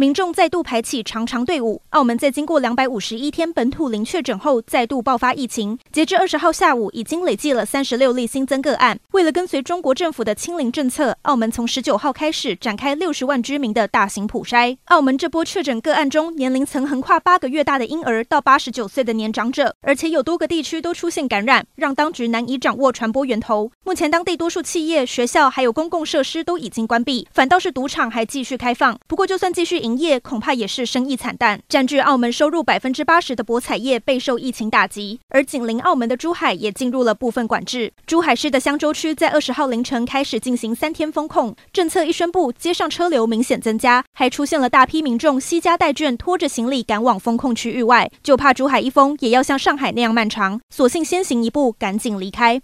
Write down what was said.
民众再度排起长长队伍。澳门在经过两百五十一天本土零确诊后，再度爆发疫情。截至二十号下午，已经累计了三十六例新增个案。为了跟随中国政府的清零政策，澳门从十九号开始展开六十万居民的大型普筛。澳门这波确诊个案中，年龄层横跨八个月大的婴儿到八十九岁的年长者，而且有多个地区都出现感染，让当局难以掌握传播源头。目前，当地多数企业、学校还有公共设施都已经关闭，反倒是赌场还继续开放。不过，就算继续营，营业恐怕也是生意惨淡，占据澳门收入百分之八十的博彩业备受疫情打击，而紧邻澳门的珠海也进入了部分管制。珠海市的香洲区在二十号凌晨开始进行三天封控，政策一宣布，街上车流明显增加，还出现了大批民众携家带眷拖着行李赶往封控区域外，就怕珠海一封也要像上海那样漫长，索性先行一步，赶紧离开。